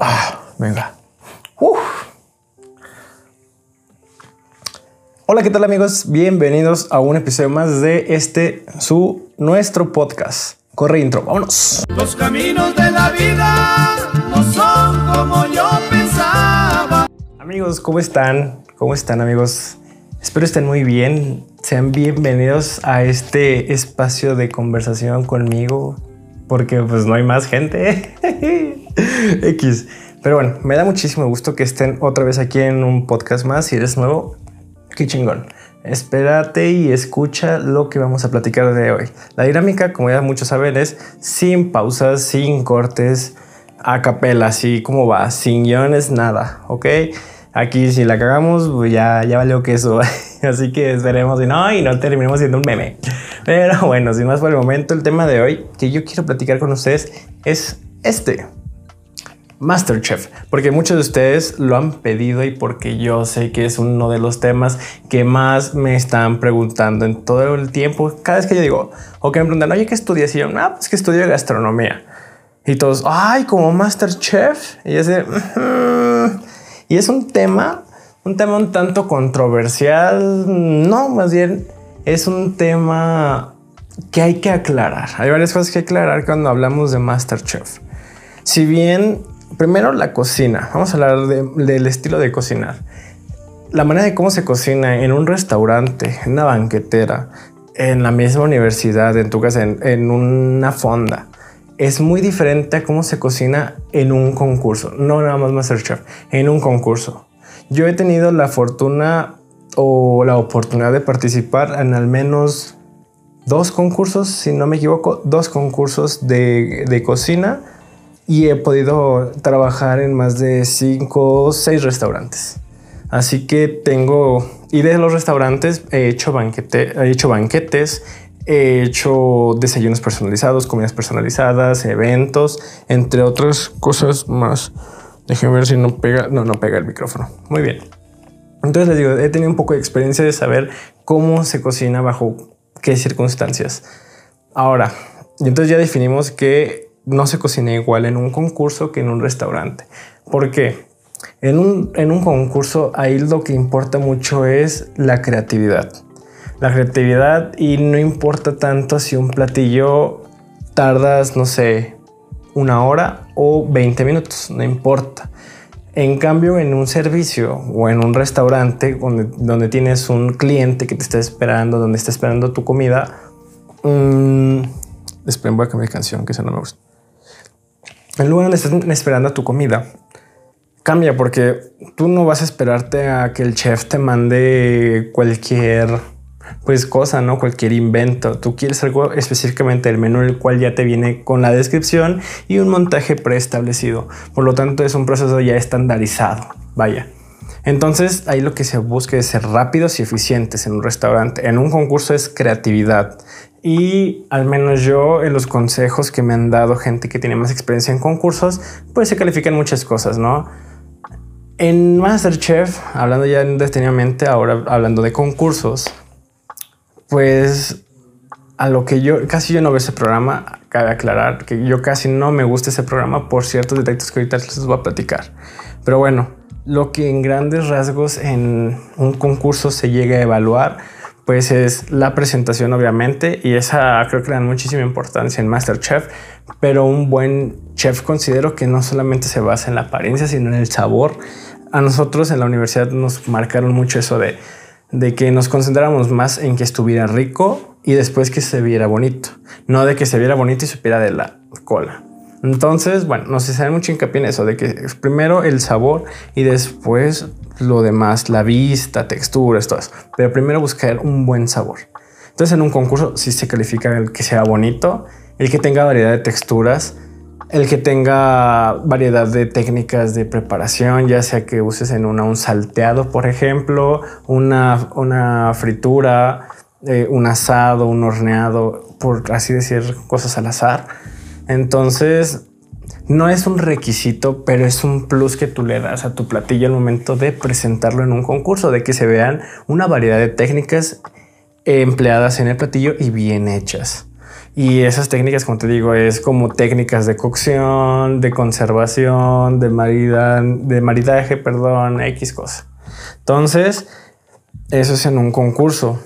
Ah, venga. Uf. Hola, ¿qué tal amigos? Bienvenidos a un episodio más de este, su, nuestro podcast. Corre intro, vámonos. Los caminos de la vida no son como yo pensaba. Amigos, ¿cómo están? ¿Cómo están amigos? Espero estén muy bien. Sean bienvenidos a este espacio de conversación conmigo, porque pues no hay más gente. X. Pero bueno, me da muchísimo gusto que estén otra vez aquí en un podcast más. Si eres nuevo, qué chingón. Espérate y escucha lo que vamos a platicar de hoy. La dinámica, como ya muchos saben, es sin pausas, sin cortes, a capela, así como va, sin guiones, nada, ¿ok? Aquí si la cagamos, pues ya, ya valió que eso. Así que esperemos y no, y no terminemos siendo un meme. Pero bueno, sin más por el momento, el tema de hoy que yo quiero platicar con ustedes es este. Masterchef, porque muchos de ustedes lo han pedido y porque yo sé que es uno de los temas que más me están preguntando en todo el tiempo. Cada vez que yo digo, o que me preguntan, oye, ¿qué estudias? Y yo, ah, pues que estudio gastronomía. Y todos, ay, como Masterchef. Y yo sé, y es un tema, un tema un tanto controversial. No, más bien es un tema que hay que aclarar. Hay varias cosas que aclarar cuando hablamos de Masterchef. Si bien, primero la cocina, vamos a hablar del estilo de cocinar. La manera de cómo se cocina en un restaurante, en una banquetera, en la misma universidad, en tu casa, en, en una fonda es muy diferente a cómo se cocina en un concurso, no nada más Masterchef, en un concurso. Yo he tenido la fortuna o la oportunidad de participar en al menos dos concursos, si no me equivoco, dos concursos de, cocina y he podido trabajar en más de cinco o seis restaurantes. Así que tengo, y de los restaurantes he hecho, banquete, he hecho banquetes, He hecho desayunos personalizados, comidas personalizadas, eventos, entre otras cosas más. Déjenme ver si no pega. No, no pega el micrófono. Muy bien. Entonces les digo, he tenido un poco de experiencia de saber cómo se cocina bajo qué circunstancias. Ahora, entonces ya definimos que no se cocina igual en un concurso que en un restaurante. ¿Por qué? En un, en un concurso ahí lo que importa mucho es la creatividad la creatividad y no importa tanto si un platillo tardas, no sé, una hora o 20 minutos, no importa. En cambio, en un servicio o en un restaurante donde, donde tienes un cliente que te está esperando, donde está esperando tu comida, mmm, voy a cambiar canción, que esa no me gusta. En lugar donde estás esperando tu comida, cambia porque tú no vas a esperarte a que el chef te mande cualquier pues cosa, ¿no? Cualquier invento. Tú quieres algo específicamente del menú, el cual ya te viene con la descripción y un montaje preestablecido. Por lo tanto, es un proceso ya estandarizado. Vaya. Entonces, ahí lo que se busca es ser rápidos y eficientes en un restaurante. En un concurso es creatividad. Y al menos yo, en los consejos que me han dado gente que tiene más experiencia en concursos, pues se califican muchas cosas, ¿no? En Masterchef, hablando ya detenidamente, ahora hablando de concursos, pues a lo que yo casi yo no veo ese programa, cabe aclarar que yo casi no me gusta ese programa por ciertos detalles que ahorita les voy a platicar. Pero bueno, lo que en grandes rasgos en un concurso se llega a evaluar, pues es la presentación obviamente y esa creo que le dan muchísima importancia en MasterChef, pero un buen chef considero que no solamente se basa en la apariencia, sino en el sabor. A nosotros en la universidad nos marcaron mucho eso de de que nos concentráramos más en que estuviera rico y después que se viera bonito, no de que se viera bonito y supiera de la cola. Entonces, bueno, nos hace mucho hincapié en eso, de que primero el sabor y después lo demás, la vista, texturas, todo eso. Pero primero buscar un buen sabor. Entonces, en un concurso sí se califica el que sea bonito, el que tenga variedad de texturas, el que tenga variedad de técnicas de preparación, ya sea que uses en una un salteado, por ejemplo, una, una fritura, eh, un asado, un horneado, por así decir, cosas al azar. Entonces, no es un requisito, pero es un plus que tú le das a tu platillo al momento de presentarlo en un concurso, de que se vean una variedad de técnicas empleadas en el platillo y bien hechas. Y esas técnicas, como te digo, es como técnicas de cocción, de conservación, de, de maridaje, perdón, X cosa. Entonces, eso es en un concurso.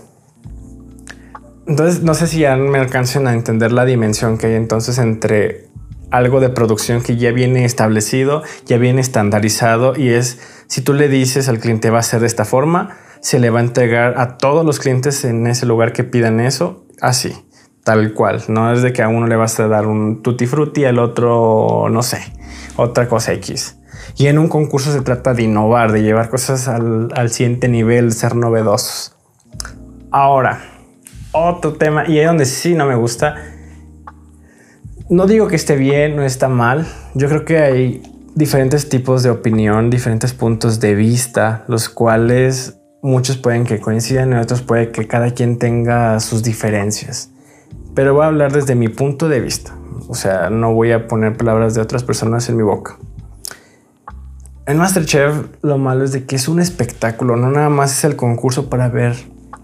Entonces, no sé si ya me alcancen a entender la dimensión que hay entonces entre algo de producción que ya viene establecido, ya viene estandarizado y es si tú le dices al cliente va a ser de esta forma, se le va a entregar a todos los clientes en ese lugar que pidan eso, así, tal cual. No es de que a uno le vas a dar un tutti frutti, al otro, no sé, otra cosa X. Y en un concurso se trata de innovar, de llevar cosas al, al siguiente nivel, ser novedosos. Ahora, otro tema, y ahí donde sí no me gusta, no digo que esté bien, no está mal. Yo creo que hay diferentes tipos de opinión, diferentes puntos de vista, los cuales muchos pueden que coincidan y otros puede que cada quien tenga sus diferencias. Pero voy a hablar desde mi punto de vista. O sea, no voy a poner palabras de otras personas en mi boca. En Masterchef lo malo es de que es un espectáculo, no nada más es el concurso para ver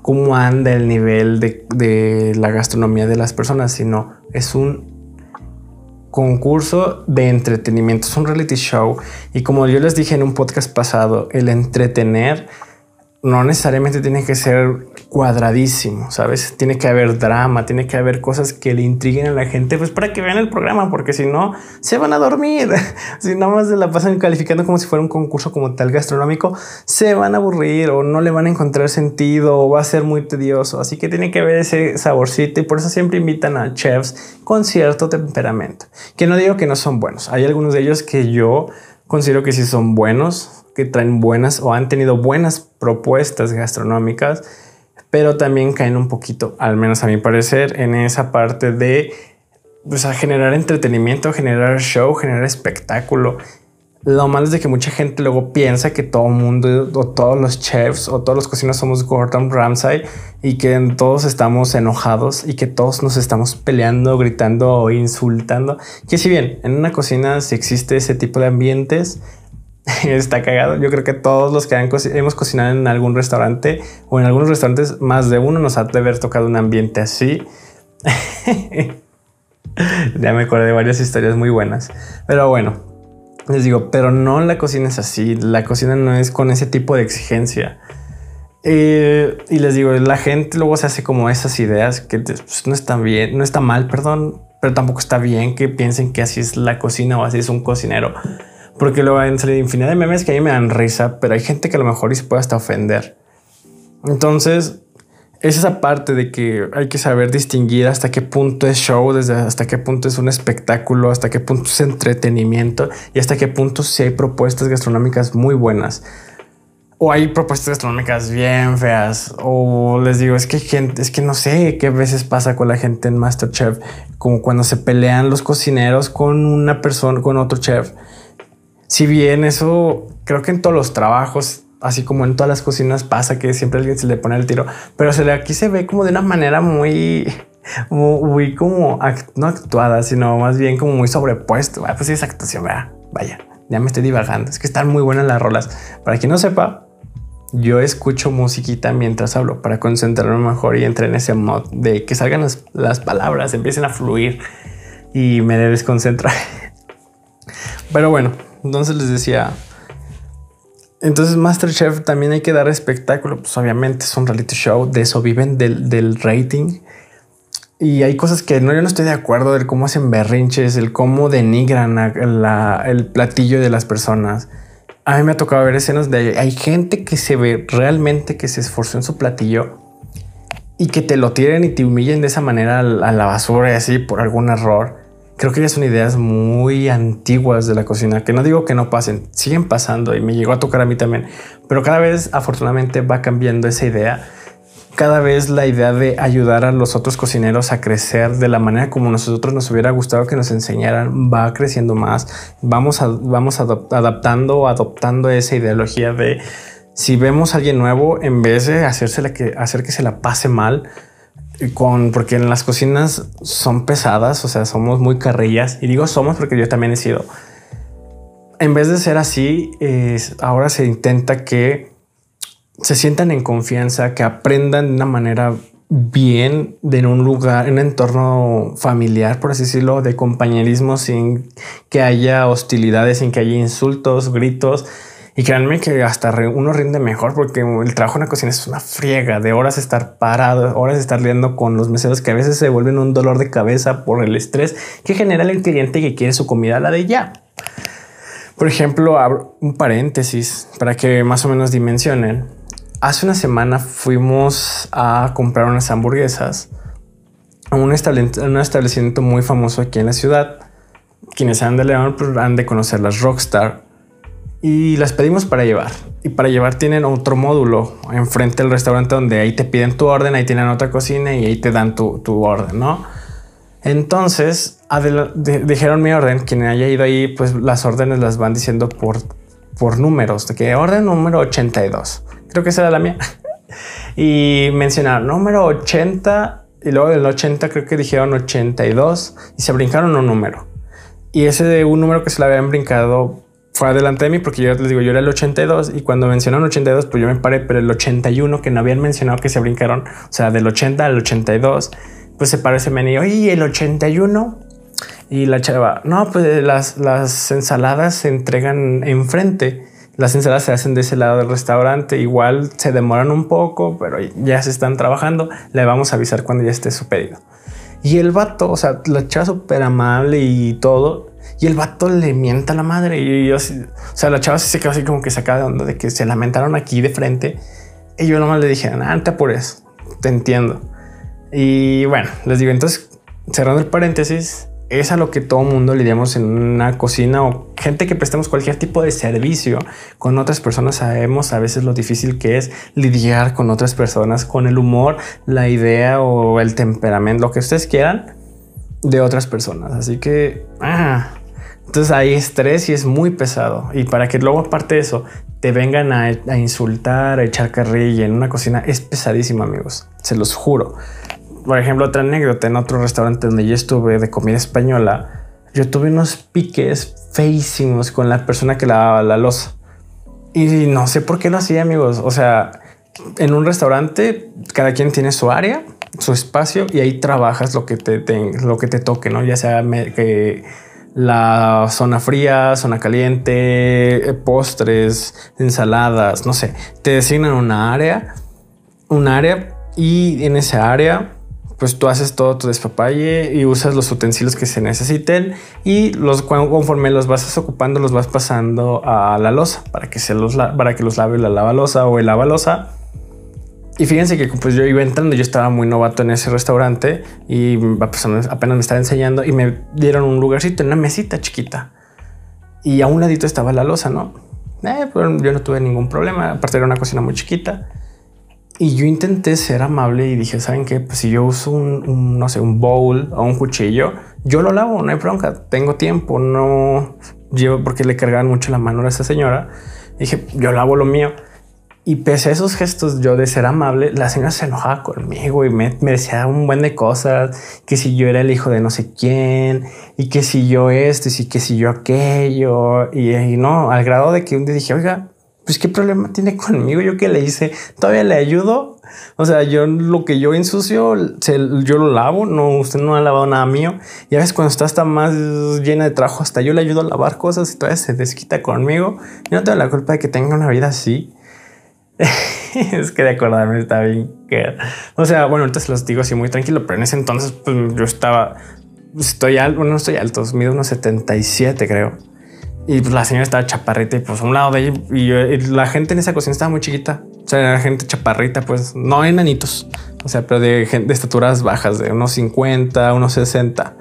cómo anda el nivel de, de la gastronomía de las personas, sino es un concurso de entretenimiento, es un reality show y como yo les dije en un podcast pasado, el entretener no necesariamente tiene que ser cuadradísimo, ¿sabes? Tiene que haber drama, tiene que haber cosas que le intriguen a la gente, pues para que vean el programa, porque si no, se van a dormir. si nada más se la pasan calificando como si fuera un concurso como tal gastronómico, se van a aburrir o no le van a encontrar sentido o va a ser muy tedioso. Así que tiene que haber ese saborcito y por eso siempre invitan a chefs con cierto temperamento. Que no digo que no son buenos, hay algunos de ellos que yo considero que sí son buenos, que traen buenas o han tenido buenas propuestas gastronómicas, pero también caen un poquito, al menos a mi parecer, en esa parte de pues, a generar entretenimiento, generar show, generar espectáculo. Lo malo es de que mucha gente luego piensa que todo el mundo o todos los chefs o todos los cocineros somos Gordon Ramsay y que todos estamos enojados y que todos nos estamos peleando, gritando o insultando. Que si bien en una cocina si existe ese tipo de ambientes, está cagado. Yo creo que todos los que hemos cocinado en algún restaurante o en algunos restaurantes, más de uno nos ha de haber tocado un ambiente así. ya me acordé de varias historias muy buenas. Pero bueno, les digo, pero no la cocina es así. La cocina no es con ese tipo de exigencia. Eh, y les digo, la gente luego se hace como esas ideas que pues, no están bien, no está mal, perdón, pero tampoco está bien que piensen que así es la cocina o así es un cocinero. Porque luego han salido infinidad de memes que a mí me dan risa, pero hay gente que a lo mejor y se puede hasta ofender. Entonces, es esa parte de que hay que saber distinguir hasta qué punto es show, desde hasta qué punto es un espectáculo, hasta qué punto es entretenimiento y hasta qué punto si hay propuestas gastronómicas muy buenas. O hay propuestas gastronómicas bien feas. O les digo, es que gente, es que no sé qué veces pasa con la gente en Masterchef, como cuando se pelean los cocineros con una persona, con otro chef si bien eso creo que en todos los trabajos, así como en todas las cocinas pasa que siempre alguien se le pone el tiro, pero se le, aquí se ve como de una manera muy, muy, como no actuada, sino más bien como muy sobrepuesto. Ah, pues sí, es actuación, vaya, ya me estoy divagando. Es que están muy buenas las rolas. Para quien no sepa, yo escucho musiquita mientras hablo para concentrarme mejor y entrar en ese mod de que salgan las, palabras, empiecen a fluir y me desconcentra. Pero bueno, entonces les decía, entonces Masterchef también hay que dar espectáculo, pues obviamente es un reality show, de eso viven del, rating. Y hay cosas que no, yo no estoy de acuerdo del cómo hacen berrinches, el cómo denigran el platillo de las personas. A mí me ha tocado ver escenas de hay gente que se ve realmente que se esforzó en su platillo y que te lo tiren y te humillen de esa manera a la basura y así por algún error creo que ya son ideas muy antiguas de la cocina, que no digo que no pasen, siguen pasando y me llegó a tocar a mí también, pero cada vez afortunadamente va cambiando esa idea. Cada vez la idea de ayudar a los otros cocineros a crecer de la manera como nosotros nos hubiera gustado que nos enseñaran va creciendo más. Vamos, a, vamos adaptando adoptando esa ideología de si vemos a alguien nuevo, en vez de hacerse que, hacer que se la pase mal, con porque en las cocinas son pesadas, o sea, somos muy carrillas y digo somos porque yo también he sido. En vez de ser así, ahora se intenta que se sientan en confianza, que aprendan de una manera bien de un lugar, un entorno familiar, por así decirlo, de compañerismo, sin que haya hostilidades, sin que haya insultos, gritos. Y créanme que hasta uno rinde mejor porque el trabajo en la cocina es una friega de horas estar parado, horas estar liando con los meseros que a veces se vuelven un dolor de cabeza por el estrés que genera el cliente que quiere su comida a la de ya. Por ejemplo, abro un paréntesis para que más o menos dimensionen. Hace una semana fuimos a comprar unas hamburguesas a un, establecimiento muy famoso aquí en la ciudad. Quienes sean de León han de conocer las Rockstar y las pedimos para llevar. Y para llevar tienen otro módulo enfrente del restaurante donde ahí te piden tu orden, ahí tienen otra cocina y ahí te dan tu, tu orden, ¿no? Entonces dijeron mi orden. Quien haya ido ahí, pues las órdenes las van diciendo por, por números. De que orden número 82. Creo que esa era la mía. y mencionaron número 80 y luego del 80 creo que dijeron 82 y se brincaron un número. Y ese de un número que se le habían brincado fue adelante de mí porque yo les digo, yo era el 82 y cuando mencionaron 82, pues yo me paré, pero el 81 que no habían mencionado que se brincaron, o sea, del 80 al 82 pues se parece menú y el 81 y la chava, no, pues las, las ensaladas se entregan enfrente. Las ensaladas se hacen de ese lado del restaurante. Igual se demoran un poco, pero ya se están trabajando. Le vamos a avisar cuando ya esté su pedido. Y el vato, o sea, la chava súper amable y todo. Y el vato le mienta a la madre. Y yo, o sea, la chava se quedó así como que sacaba de onda de que se lamentaron aquí de frente. Y yo nomás le dije, ah, por eso, te entiendo. Y bueno, les digo, entonces, cerrando el paréntesis, es a lo que todo mundo lidiamos en una cocina o gente que prestemos cualquier tipo de servicio con otras personas. Sabemos a veces lo difícil que es lidiar con otras personas, con el humor, la idea o el temperamento, lo que ustedes quieran de otras personas. Así que, ah, entonces hay estrés y es muy pesado. Y para que luego, aparte de eso, te vengan a, a insultar, a echar carrilla en una cocina, es pesadísimo, amigos. Se los juro por ejemplo, otra anécdota en otro restaurante donde yo estuve de comida española, yo tuve unos piques feísimos con la persona que lavaba la losa. Y no sé por qué lo hacía, amigos. O sea, en un restaurante, cada quien tiene su área, su espacio y ahí trabajas lo que te, lo que te toque, no? Ya sea que la zona fría, zona caliente, postres, ensaladas, no sé. Te designan una área, un área y en esa área pues tú haces todo tu despapalle y usas los utensilios que se necesiten y los conforme los vas ocupando los vas pasando a la losa para que se los para que los lave la lavalosa o el lavalosa. Y fíjense que pues yo iba entrando, yo estaba muy novato en ese restaurante y pues, apenas me estaba enseñando y me dieron un lugarcito en una mesita chiquita y a un ladito estaba la losa, ¿no? Eh, pues yo no tuve ningún problema, aparte era una cocina muy chiquita. Y yo intenté ser amable y dije, ¿saben qué? Pues si yo uso un, no sé, un bowl o un cuchillo, yo lo lavo, no hay bronca, tengo tiempo, no llevo porque le cargaban mucho la mano a esa señora. dije, yo lavo lo mío. Y pese a esos gestos yo de ser amable, la señora se enojaba conmigo y me, decía un buen de cosas, que si yo era el hijo de no sé quién, y que si yo esto, y que si yo aquello, y, y no, al grado de que un día dije, oiga, pues qué problema tiene conmigo, yo que le hice, todavía le ayudo. O sea, yo lo que yo ensucio, yo lo lavo, no, usted no ha lavado nada mío. Y a veces cuando está hasta más llena de trabajo, hasta yo le ayudo a lavar cosas y todavía se desquita conmigo. Yo no tengo la culpa de que tenga una vida así. es que de acordarme está bien que, o sea, bueno, ahorita se los digo así muy tranquilo, pero en ese entonces pues, yo estaba, estoy alto, no estoy alto, mido unos 77 creo. Y pues la señora estaba chaparrita y pues a un lado de ella y, la gente en esa cocina estaba muy chiquita. O sea, era gente chaparrita, pues no enanitos. O sea, pero de, de estaturas bajas, de unos 50, unos 60.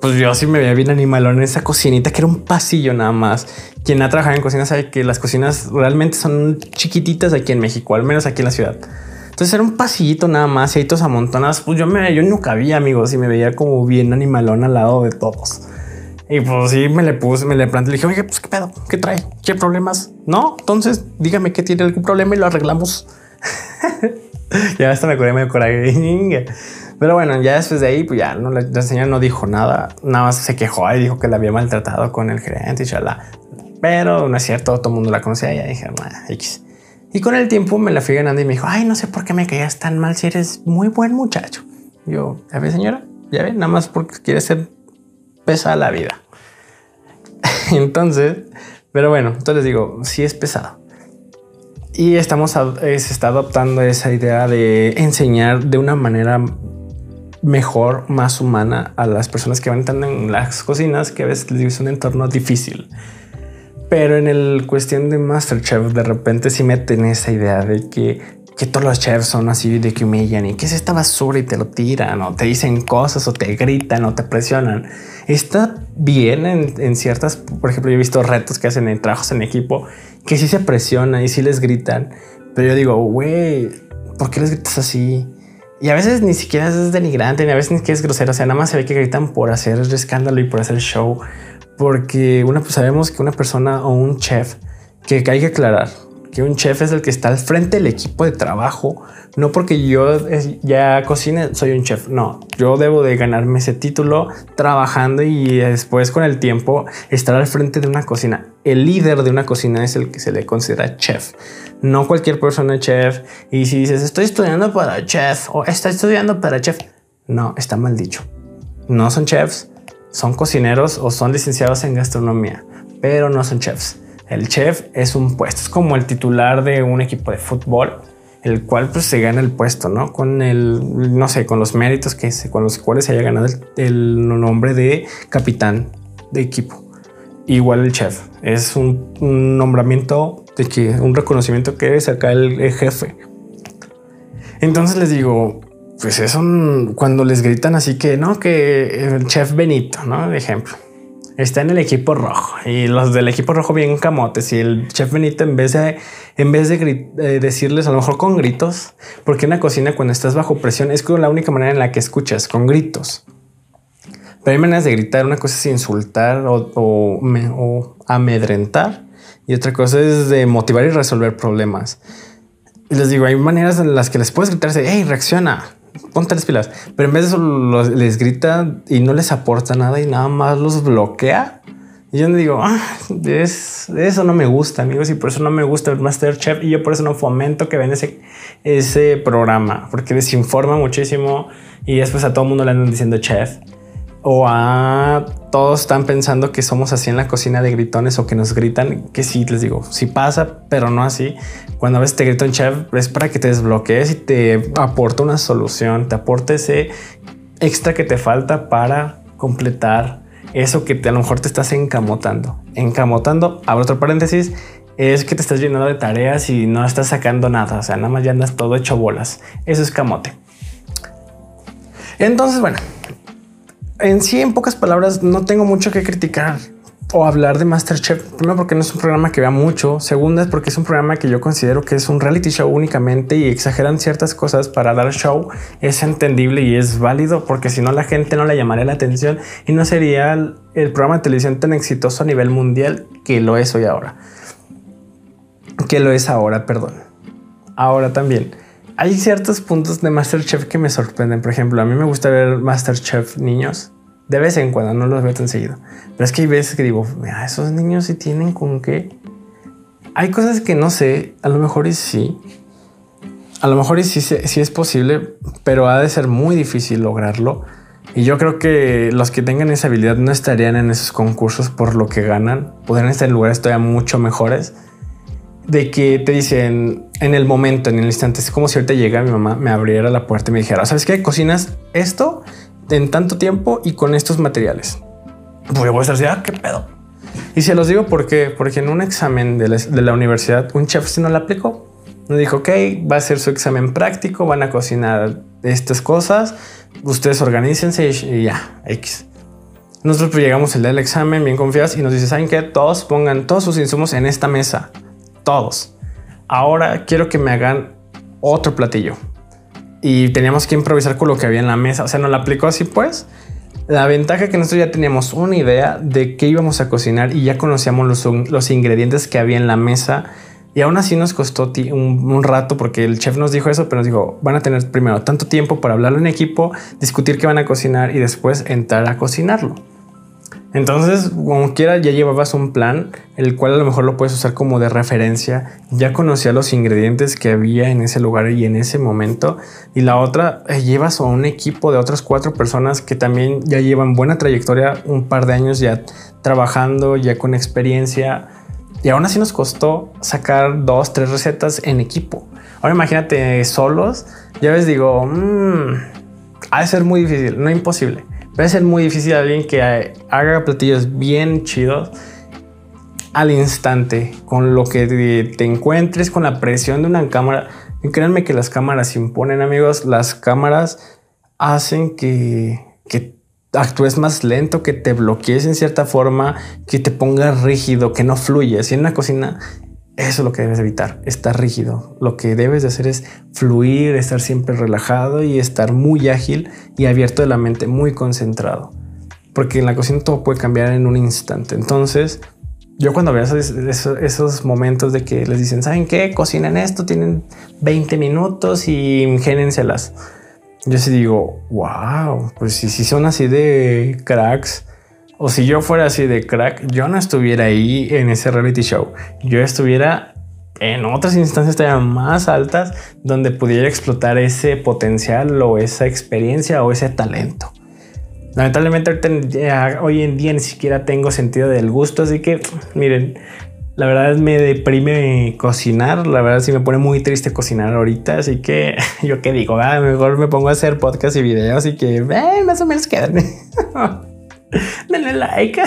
Pues yo sí me veía bien animalón en esa cocinita que era un pasillo nada más. Quien ha trabajado en cocina sabe que las cocinas realmente son chiquititas aquí en México, al menos aquí en la ciudad. Entonces era un pasillito nada más y ahí todos amontonados. Pues yo me, yo no cabía, amigos, y me veía como bien animalón al lado de todos. Y pues sí, me le puse, me le planté, le dije, oye, pues qué pedo, qué trae, qué problemas. No, entonces dígame que tiene algún problema y lo arreglamos. ya hasta me acordé medio coraje. Pero bueno, ya después de ahí, pues ya no, la, señora no dijo nada, nada más se quejó y dijo que la había maltratado con el gerente y chala. Pero no es cierto, todo el mundo la conocía y ya dije, X. Y con el tiempo me la fui ganando y me dijo, ay, no sé por qué me caías tan mal si eres muy buen muchacho. Yo, ya ve señora, ya ve, nada más porque quiere ser pesada la vida. entonces, pero bueno, entonces digo, sí es pesado. Y estamos, se está adoptando esa idea de enseñar de una manera mejor, más humana a las personas que van entrando en las cocinas, que a veces les es un entorno difícil. Pero en el cuestión de Masterchef, de repente sí meten esa idea de que, que todos los chefs son así, de que humillan y que es esta basura y te lo tiran o te dicen cosas o te gritan o te presionan. Está bien en, en ciertas, por ejemplo, yo he visto retos que hacen en trabajos en equipo que sí se presionan y sí les gritan. Pero yo digo, güey, ¿por qué les gritas así? Y a veces ni siquiera es denigrante, ni a veces ni siquiera es grosero. O sea, nada más se ve que gritan por hacer escándalo y por hacer show. Porque una, pues sabemos que una persona o un chef que hay que aclarar que un chef es el que está al frente del equipo de trabajo. No porque yo ya cocine, soy un chef. No, yo debo de ganarme ese título trabajando y después con el tiempo estar al frente de una cocina. El líder de una cocina es el que se le considera chef. No cualquier persona chef. Y si dices, estoy estudiando para chef o estoy estudiando para chef. No, está mal dicho. No son chefs, son cocineros o son licenciados en gastronomía, pero no son chefs. El chef es un puesto, es como el titular de un equipo de fútbol, el cual pues se gana el puesto, ¿no? Con el, no sé, con los méritos que con los cuales se haya ganado el, nombre de capitán de equipo. Igual el chef, es un, nombramiento de que un reconocimiento que sacar el, el jefe. Entonces les digo, pues es un, cuando les gritan así que no, que el chef Benito, ¿no? De ejemplo está en el equipo rojo. Y los del equipo rojo bien camotes. Y el chef Benito en vez de en vez de eh, decirles a lo mejor con gritos, porque en la cocina cuando estás bajo presión es la única manera en la que escuchas con gritos. Pero hay maneras de gritar, una cosa es insultar o, o amedrentar. Y otra cosa es de motivar y resolver problemas. Y les digo, hay maneras en las que les puedes gritar, hey, reacciona, ponte las pilas. Pero en vez de eso les grita y no les aporta nada y nada más los bloquea. Y yo digo, ah, es, eso no me gusta, amigos, y por eso no me gusta el Masterchef. Y yo por eso no fomento que ven ese, ese programa, porque desinforma muchísimo y después a todo el mundo le andan diciendo chef o a todos están pensando que somos así en la cocina de gritones o que nos gritan, que sí, les digo, sí pasa, pero no así. Cuando a veces te grita un chef es para que te desbloquees y te aporta una solución, te aporta ese extra que te falta para completar eso que te, a lo mejor te estás encamotando. Encamotando, abro otro paréntesis, es que te estás llenando de tareas y no estás sacando nada, o sea, nada más ya andas todo hecho bolas. Eso es camote. Entonces, bueno, en sí, en pocas palabras, no tengo mucho que criticar o hablar de Masterchef. Primero porque no es un programa que vea mucho. Segunda es porque es un programa que yo considero que es un reality show únicamente y exageran ciertas cosas para dar show. Es entendible y es válido porque si no la gente no le llamaría la atención y no sería el, el programa de televisión tan exitoso a nivel mundial que lo es hoy ahora. Que lo es ahora, perdón. Ahora también hay ciertos puntos de Masterchef que me sorprenden. Por ejemplo, a mí me gusta ver Masterchef niños. De vez en cuando, no los veo tan seguido. Pero es que hay veces que digo, mira, esos niños sí tienen con qué. Hay cosas que no sé, a lo mejor y sí. A lo mejor sí, sí es posible, pero ha de ser muy difícil lograrlo. Y yo creo que los que tengan esa habilidad no estarían en esos concursos por lo que ganan. Podrían estar en lugares todavía mucho mejores de que te dicen en el momento, en el instante, es como si ahorita llega mi mamá, me abriera la puerta y me dijera, ¿sabes qué? Cocinas esto en tanto tiempo y con estos materiales. Pues yo voy a estar así, ah, qué pedo. Y se los digo porque, porque en un examen de la, universidad, un chef si no la aplicó. Me dijo, ok, va a ser su examen práctico, van a cocinar estas cosas, ustedes organícense y, ya, X. Nosotros pues llegamos el día del examen bien confiados y nos dice, ¿saben qué? Todos pongan todos sus insumos en esta mesa todos. Ahora quiero que me hagan otro platillo. Y teníamos que improvisar con lo que había en la mesa. O sea, nos la aplicó así pues. La ventaja que nosotros ya teníamos una idea de qué íbamos a cocinar y ya conocíamos los, los ingredientes que había en la mesa. Y aún así nos costó un, un, rato porque el chef nos dijo eso, pero nos dijo, van a tener primero tanto tiempo para hablarlo en equipo, discutir qué van a cocinar y después entrar a cocinarlo. Entonces, como quiera, ya llevabas un plan, el cual a lo mejor lo puedes usar como de referencia. Ya conocía los ingredientes que había en ese lugar y en ese momento. Y la otra, eh, llevas a un equipo de otras cuatro personas que también ya llevan buena trayectoria, un par de años ya trabajando, ya con experiencia. Y aún así nos costó sacar dos, tres recetas en equipo. Ahora imagínate solos. Ya ves, digo, mmm, ha de ser muy difícil, no imposible Va ser muy difícil alguien que haga platillos bien chidos al instante, con lo que te encuentres, con la presión de una cámara. Y créanme que las cámaras imponen, amigos. Las cámaras hacen que, que actúes más lento, que te bloquees en cierta forma, que te pongas rígido, que no fluyes. Y en una cocina eso es lo que debes evitar, estar rígido. Lo que debes de hacer es fluir, estar siempre relajado y estar muy ágil y abierto de la mente, muy concentrado. Porque en la cocina todo puede cambiar en un instante. Entonces, yo cuando veo esos, momentos de que les dicen, ¿saben qué? Cocinen esto, tienen 20 minutos y ingénenselas. Yo sí digo, wow, pues si, si son así de cracks, o si yo fuera así de crack, yo no estuviera ahí en ese reality show. Yo estuviera en otras instancias todavía más altas donde pudiera explotar ese potencial o esa experiencia o ese talento. Lamentablemente hoy en día ni siquiera tengo sentido del gusto, así que miren, la verdad me deprime cocinar, la verdad sí me pone muy triste cocinar ahorita, así que yo qué digo, ah, mejor me pongo a hacer podcast y videos y que eh, más o menos quedan. denle like.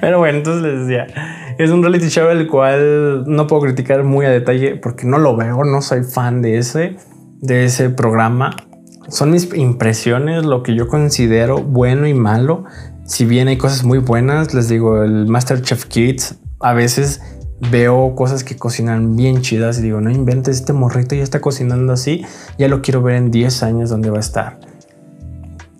Pero bueno, entonces les decía, es un reality show el cual no puedo criticar muy a detalle porque no lo veo, no soy fan de ese, de ese programa. Son mis impresiones, lo que yo considero bueno y malo. Si bien hay cosas muy buenas, les digo, el Masterchef Kids, a veces veo cosas que cocinan bien chidas y digo, no inventes, este morrito ya está cocinando así, ya lo quiero ver en 10 años donde va a estar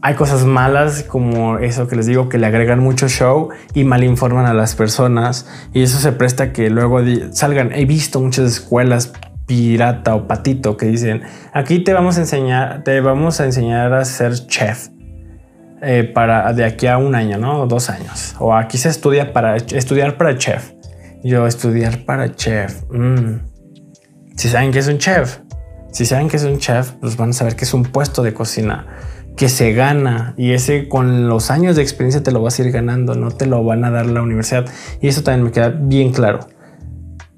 hay cosas malas como eso que les digo que le agregan mucho show y malinforman a las personas y eso se presta que luego salgan. He visto muchas escuelas pirata o patito que dicen aquí te vamos a enseñar, te vamos a enseñar a ser chef eh, para de aquí a un año, no dos años o aquí se estudia para estudiar para chef. Yo estudiar para chef. Mm. Si saben que es un chef, si saben que es un chef, pues van a saber que es un puesto de cocina que se gana y ese con los años de experiencia te lo vas a ir ganando, no te lo van a dar la universidad y eso también me queda bien claro.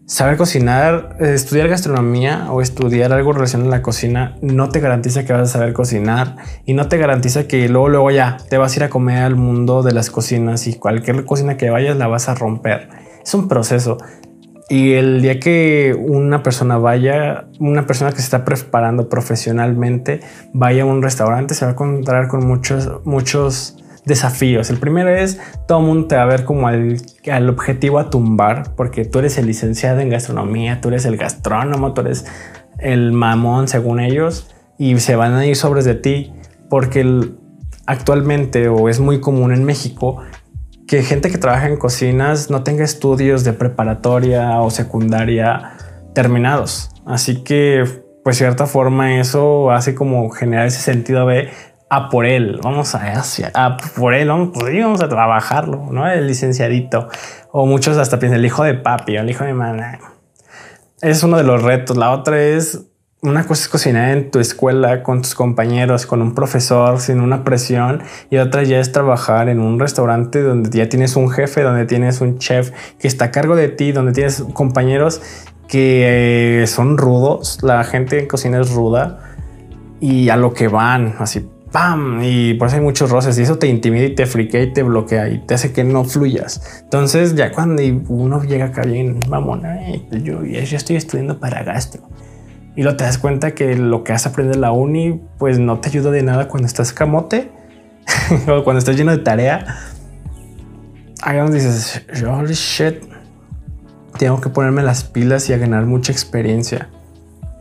Saber cocinar, eh, estudiar gastronomía o estudiar algo relacionado a la cocina no te garantiza que vas a saber cocinar y no te garantiza que luego luego ya te vas a ir a comer al mundo de las cocinas y cualquier cocina que vayas la vas a romper. Es un proceso. Y el día que una persona vaya, una persona que se está preparando profesionalmente, vaya a un restaurante, se va a encontrar con muchos, muchos desafíos. El primero es, todo mundo te va a ver como al, al, objetivo a tumbar, porque tú eres el licenciado en gastronomía, tú eres el gastrónomo, tú eres el mamón según ellos, y se van a ir sobres de ti, porque actualmente, o es muy común en México, que gente que trabaja en cocinas no tenga estudios de preparatoria o secundaria terminados. Así que, pues, cierta forma, eso hace como generar ese sentido de a por él, vamos a hacia, a por él, vamos, pues, vamos a trabajarlo, no el licenciadito. O muchos hasta piensan el hijo de papi o el hijo de mamá. Es uno de los retos. La otra es una cosa es cocinar en tu escuela con tus compañeros, con un profesor, sin una presión, y otra ya es trabajar en un restaurante donde ya tienes un jefe, donde tienes un chef que está a cargo de ti, donde tienes compañeros que eh, son rudos, la gente en cocina es ruda y a lo que van, así ¡pam! Y por eso hay muchos roces y eso te intimida y te friquea y te bloquea y te hace que no fluyas. Entonces, ya cuando uno llega acá bien, vamos, pues yo ya estoy estudiando para gastro y lo te das cuenta que lo que has aprendido en la uni, pues no te ayuda de nada cuando estás camote o cuando estás lleno de tarea. Donde dices, holy shit, tengo que ponerme las pilas y a ganar mucha experiencia.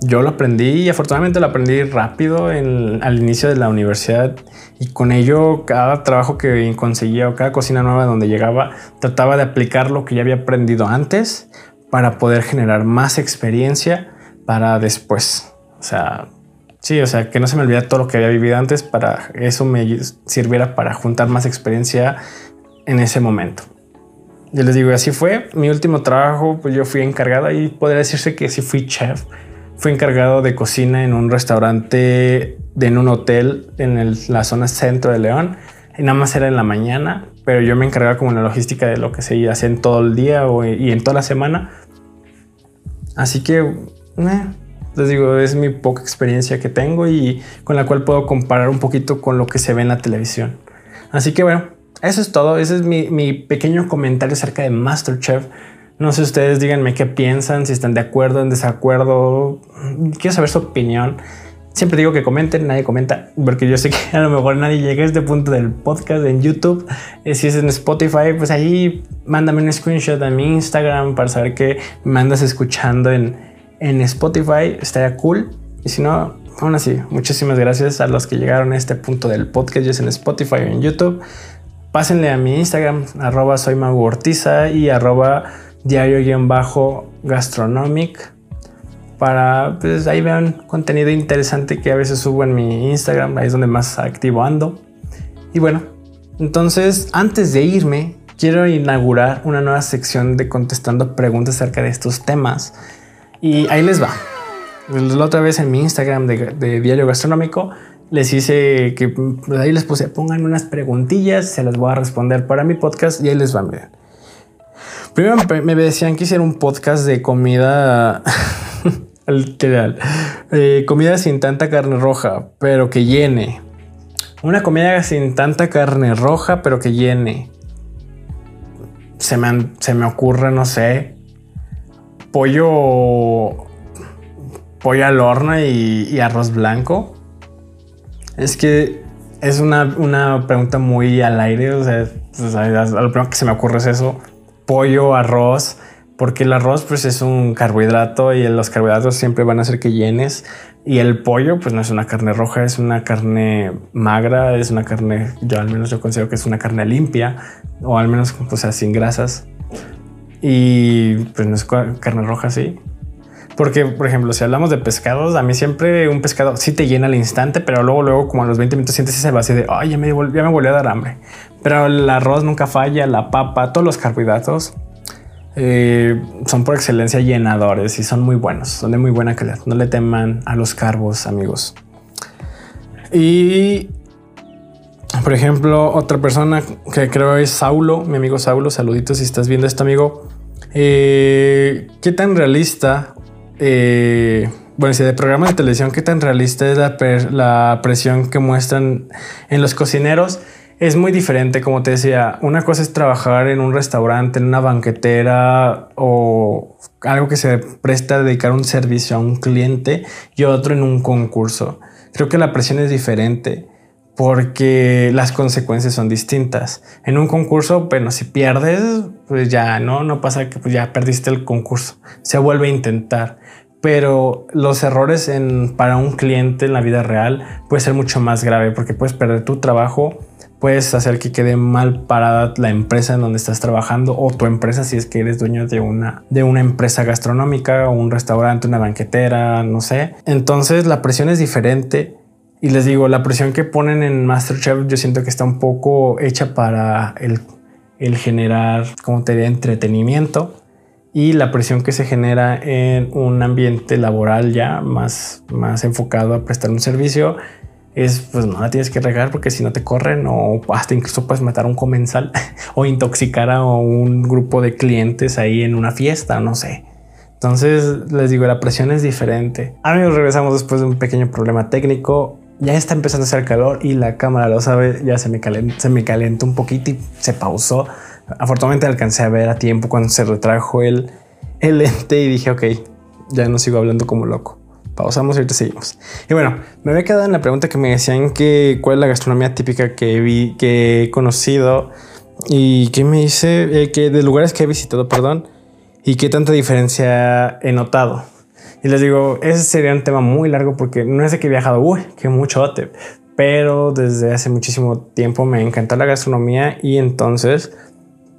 Yo lo aprendí y afortunadamente lo aprendí rápido al inicio de la universidad y con ello cada trabajo que conseguía o cada cocina nueva donde llegaba trataba de aplicar lo que ya había aprendido antes para poder generar más experiencia para después. O sea, Sí, o sea, que no se me olvida todo lo que había vivido antes para eso me sirviera para juntar más experiencia en ese momento. Yo les digo, así fue. Mi último trabajo, pues yo fui encargado y podría decirse que sí fui chef. Fui encargado de cocina en un restaurante, en un hotel en la zona centro de León. Y nada más era en la mañana, pero yo me encargaba como la logística de lo que se hacía en todo el día y en toda la semana. Así que, eh, les digo, es mi poca experiencia que tengo y con la cual puedo comparar un poquito con lo que se ve en la televisión. Así que bueno, eso es todo. Ese es mi, pequeño comentario acerca de Masterchef. No sé ustedes, díganme qué piensan, si están de acuerdo, en desacuerdo. Quiero saber su opinión. Siempre digo que comenten, nadie comenta, porque yo sé que a lo mejor nadie llega a este punto del podcast en YouTube. Eh, si es en Spotify, pues ahí mándame un screenshot a mi Instagram para saber que me andas escuchando en, en Spotify. Estaría cool. Y si no, aún así, muchísimas gracias a los que llegaron a este punto del podcast, ya es en Spotify o en YouTube. Pásenle a mi Instagram, arroba soy y arroba diario-gastronomic para pues ahí vean contenido interesante que a veces subo en mi Instagram, ahí es donde más activo ando. Y bueno, entonces antes de irme, quiero inaugurar una nueva sección de contestando preguntas acerca de estos temas. Y ahí les va. La otra vez en mi Instagram de, Diario Gastronómico les hice que pues, ahí les puse pongan unas preguntillas, se las voy a responder para mi podcast y ahí les va. Primero me decían que hiciera un podcast de comida Literal. Eh, comida sin tanta carne roja, pero que llene. Una comida sin tanta carne roja, pero que llene. Se me, se me ocurre, no sé, pollo, pollo al horno y, arroz blanco. Es que es una, pregunta muy al aire. O sea, pues, lo primero que se me ocurre es eso. Pollo, arroz porque el arroz pues es un carbohidrato y los carbohidratos siempre van a hacer que llenes y el pollo pues no es una carne roja, es una carne magra, es una carne, yo al menos yo considero que es una carne limpia o al menos o sea sin grasas y pues no es carne roja sí. Porque, por ejemplo, si hablamos de pescados, a mí siempre un pescado sí te llena al instante, pero luego, luego, como a los 20 minutos sientes ese vacío de, ay, ya me, ya me volvió a dar hambre. Pero el arroz nunca falla, la papa, todos los carbohidratos eh, son por excelencia llenadores y son muy buenos, son de muy buena calidad. No le teman a los carbos, amigos. Y por ejemplo, otra persona que creo es Saulo, mi amigo Saulo, saluditos si estás viendo esto, amigo. Eh, ¿Qué tan realista? Eh, bueno, si de programas de televisión, ¿qué tan realista es la, la presión que muestran en los cocineros? es muy diferente, como te decía, una cosa es trabajar en un restaurante, en una banquetera o algo que se presta a dedicar un servicio a un cliente y otro en un concurso. Creo que la presión es diferente porque las consecuencias son distintas. En un concurso, bueno, si pierdes, pues ya no, no pasa que pues ya perdiste el concurso, se vuelve a intentar. Pero los errores en, para un cliente en la vida real puede ser mucho más grave porque puedes perder tu trabajo puedes hacer que quede mal parada la empresa en donde estás trabajando o tu empresa si es que eres dueño de una, de una empresa gastronómica un restaurante, una banquetera, no sé. Entonces la presión es diferente y les digo, la presión que ponen en Masterchef yo siento que está un poco hecha para el, el generar, como te diría, entretenimiento y la presión que se genera en un ambiente laboral ya más, más enfocado a prestar un servicio es pues no la tienes que regar porque si no te corren o hasta incluso puedes matar a un comensal o intoxicar a un grupo de clientes ahí en una fiesta, no sé. Entonces les digo, la presión es diferente. Amigos, regresamos después de un pequeño problema técnico. Ya está empezando a hacer calor y la cámara lo sabe, ya se me calentó, un poquito y se pausó. Afortunadamente alcancé a ver a tiempo cuando se retrajo el, el lente y dije, ok, ya no sigo hablando como loco. Pausamos y ahorita seguimos. Y bueno, me había quedado en la pregunta que me decían que cuál es la gastronomía típica que he conocido y que me dice eh, que de lugares que he visitado, perdón, y qué tanta diferencia he notado. Y les digo, ese sería un tema muy largo porque no es de que he viajado, uy, qué mucho pero desde hace muchísimo tiempo me encanta la gastronomía y entonces,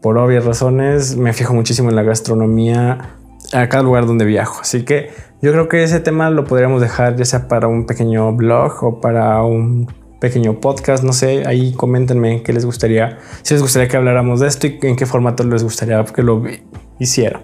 por obvias razones, me fijo muchísimo en la gastronomía a cada lugar donde viajo. Así que yo creo que ese tema lo podríamos dejar ya sea para un pequeño blog o para un pequeño podcast, no sé, ahí coméntenme qué les gustaría, si les gustaría que habláramos de esto y en qué formato les gustaría que lo hiciera.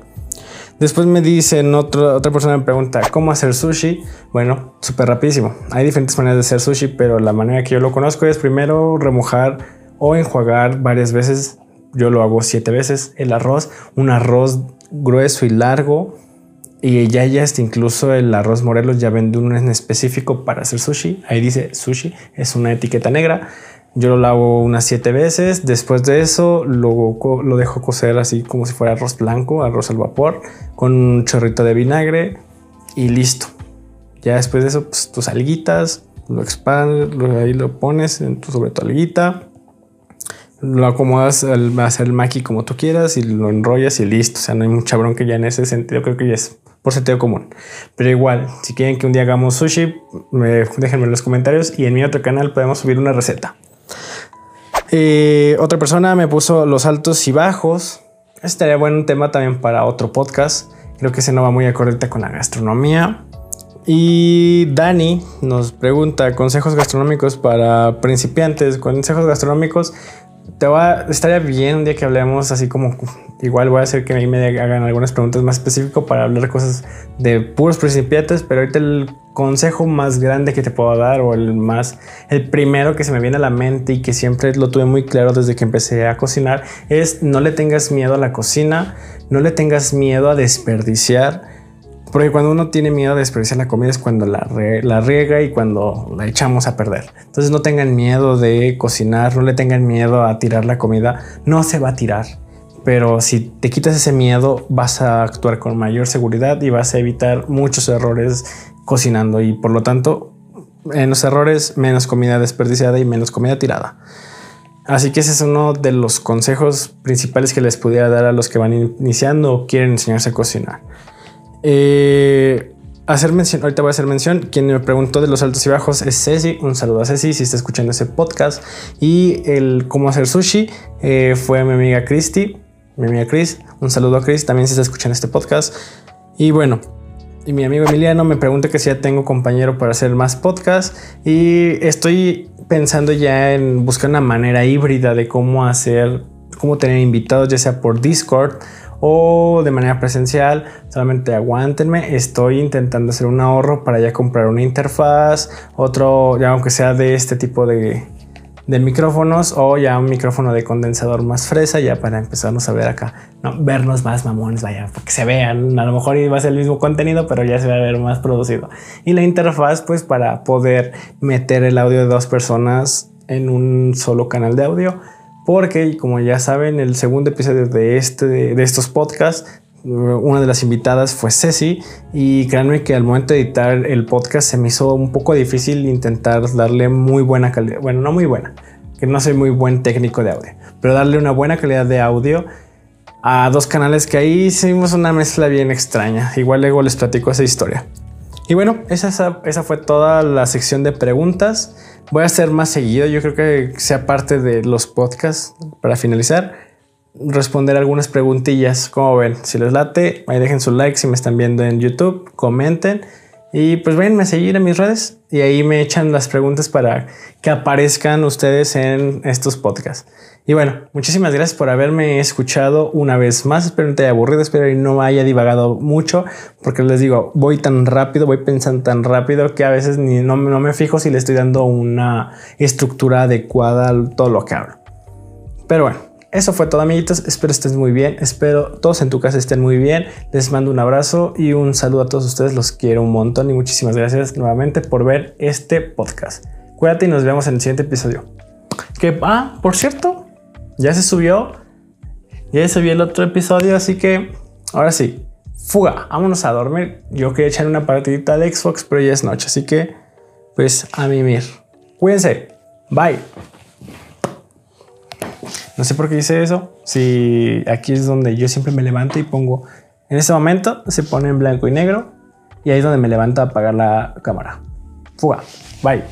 Después me dicen, otra persona me pregunta, ¿cómo hacer sushi? Bueno, súper rapidísimo. Hay diferentes maneras de hacer sushi, pero la manera que yo lo conozco es primero remojar o enjuagar varias veces. Yo lo hago siete veces. El arroz, un arroz grueso y largo. Y ya, ya está incluso el arroz Morelos ya vende uno en específico para hacer sushi. Ahí dice sushi, es una etiqueta negra. Yo lo lavo unas siete veces. Después de eso lo, lo dejo cocer así como si fuera arroz blanco, arroz al vapor, con un chorrito de vinagre y listo. Ya después de eso, pues tus alguitas, lo expandes, ahí lo pones en tu, sobre tu alguita. Lo acomodas al hacer el maqui como tú quieras y lo enrollas y listo. O sea, no hay mucha bronca ya en ese sentido. Creo que ya es por sentido común. Pero igual, si quieren que un día hagamos sushi, déjenme en los comentarios y en mi otro canal podemos subir una receta. Eh, otra persona me puso los altos y bajos. Este estaría buen tema también para otro podcast. Creo que ese no va muy acorde con la gastronomía. Y Dani nos pregunta consejos gastronómicos para principiantes, consejos gastronómicos te va, estaría bien un día que hablemos así como igual voy a hacer que a mí me hagan algunas preguntas más específicas para hablar cosas de puros principiantes, pero ahorita el consejo más grande que te puedo dar o el más el primero que se me viene a la mente y que siempre lo tuve muy claro desde que empecé a cocinar es no le tengas miedo a la cocina, no le tengas miedo a desperdiciar porque cuando uno tiene miedo de desperdiciar la comida es cuando la, la, riega y cuando la echamos a perder. Entonces no tengan miedo de cocinar, no le tengan miedo a tirar la comida. No se va a tirar. Pero si te quitas ese miedo vas a actuar con mayor seguridad y vas a evitar muchos errores cocinando y por lo tanto en los errores menos comida desperdiciada y menos comida tirada. Así que ese es uno de los consejos principales que les pudiera dar a los que van iniciando o quieren enseñarse a cocinar. Eh, hacer mención, ahorita voy a hacer mención. Quien me preguntó de los altos y bajos es Ceci. Un saludo a Ceci si está escuchando ese podcast. Y el cómo hacer sushi eh, fue mi amiga Christy, mi amiga Chris. Un saludo a Chris también si está escuchando este podcast. Y bueno, y mi amigo Emiliano me pregunta que si ya tengo compañero para hacer más podcast. Y estoy pensando ya en buscar una manera híbrida de cómo hacer, cómo tener invitados, ya sea por Discord o de manera presencial, solamente aguántenme, estoy intentando hacer un ahorro para ya comprar una interfaz, otro, ya aunque sea de este tipo de, de micrófonos o ya un micrófono de condensador más fresa ya para empezarnos a ver acá, no, vernos más mamones, vaya, porque se vean, a lo mejor iba a ser el mismo contenido, pero ya se va a ver más producido. Y la interfaz pues para poder meter el audio de dos personas en un solo canal de audio porque como ya saben, el segundo episodio de, este, de estos podcasts, una de las invitadas fue Ceci y créanme que al momento de editar el podcast se me hizo un poco difícil intentar darle muy buena calidad, bueno, no muy buena, que no soy muy buen técnico de audio, pero darle una buena calidad de audio a dos canales que ahí hicimos una mezcla bien extraña. Igual luego les platico esa historia. Y bueno, esa, esa fue toda la sección de preguntas. Voy a hacer más seguido, yo creo que sea parte de los podcasts para finalizar. Responder algunas preguntillas, como ven, si les late, ahí dejen su like si me están viendo en YouTube, comenten y pues vayan a seguir en mis redes y ahí me echan las preguntas para que aparezcan ustedes en estos podcasts. Y bueno, muchísimas gracias por haberme escuchado una vez más. Espero no te haya aburrido, espero que no haya divagado mucho, porque les digo, voy tan rápido, voy pensando tan rápido que a veces ni no, no me fijo si le estoy dando una estructura adecuada a todo lo que hablo. Pero bueno, eso fue todo, amiguitos. Espero estén muy bien. Espero todos en tu casa estén muy bien. Les mando un abrazo y un saludo a todos ustedes. Los quiero un montón y muchísimas gracias nuevamente por ver este podcast. Cuídate y nos vemos en el siguiente episodio. Que, ah, por cierto, ya se subió. Ya se subió el otro episodio, así que ahora sí, fuga, vámonos a dormir. Yo quería echar una partidita de Xbox, pero ya es noche, así que pues a mimir. Cuídense. Bye. No sé por qué hice eso. Si aquí es donde yo siempre me levanto y pongo. En este momento se pone en blanco y negro. Y ahí es donde me levanto a apagar la cámara. Fuga. Bye.